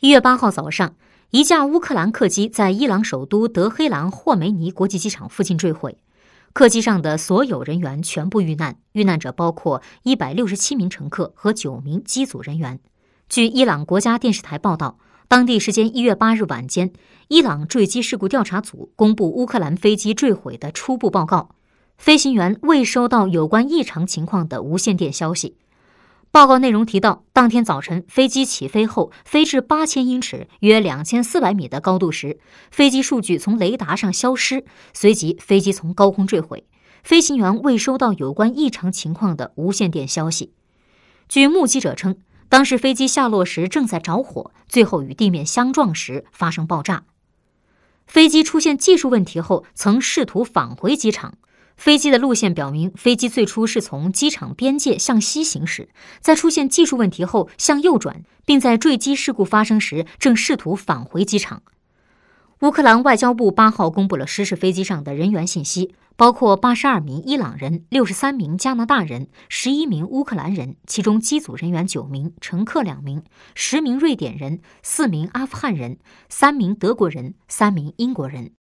一月八号早上，一架乌克兰客机在伊朗首都德黑兰霍梅尼国际机场附近坠毁，客机上的所有人员全部遇难，遇难者包括一百六十七名乘客和九名机组人员。据伊朗国家电视台报道，当地时间一月八日晚间，伊朗坠机事故调查组公布乌克兰飞机坠毁的初步报告，飞行员未收到有关异常情况的无线电消息。报告内容提到，当天早晨飞机起飞后，飞至八千英尺（约两千四百米）的高度时，飞机数据从雷达上消失，随即飞机从高空坠毁。飞行员未收到有关异常情况的无线电消息。据目击者称，当时飞机下落时正在着火，最后与地面相撞时发生爆炸。飞机出现技术问题后，曾试图返回机场。飞机的路线表明，飞机最初是从机场边界向西行驶，在出现技术问题后向右转，并在坠机事故发生时正试图返回机场。乌克兰外交部八号公布了失事飞机上的人员信息，包括八十二名伊朗人、六十三名加拿大人、十一名乌克兰人，其中机组人员九名，乘客两名，十名瑞典人、四名阿富汗人、三名德国人、三名英国人。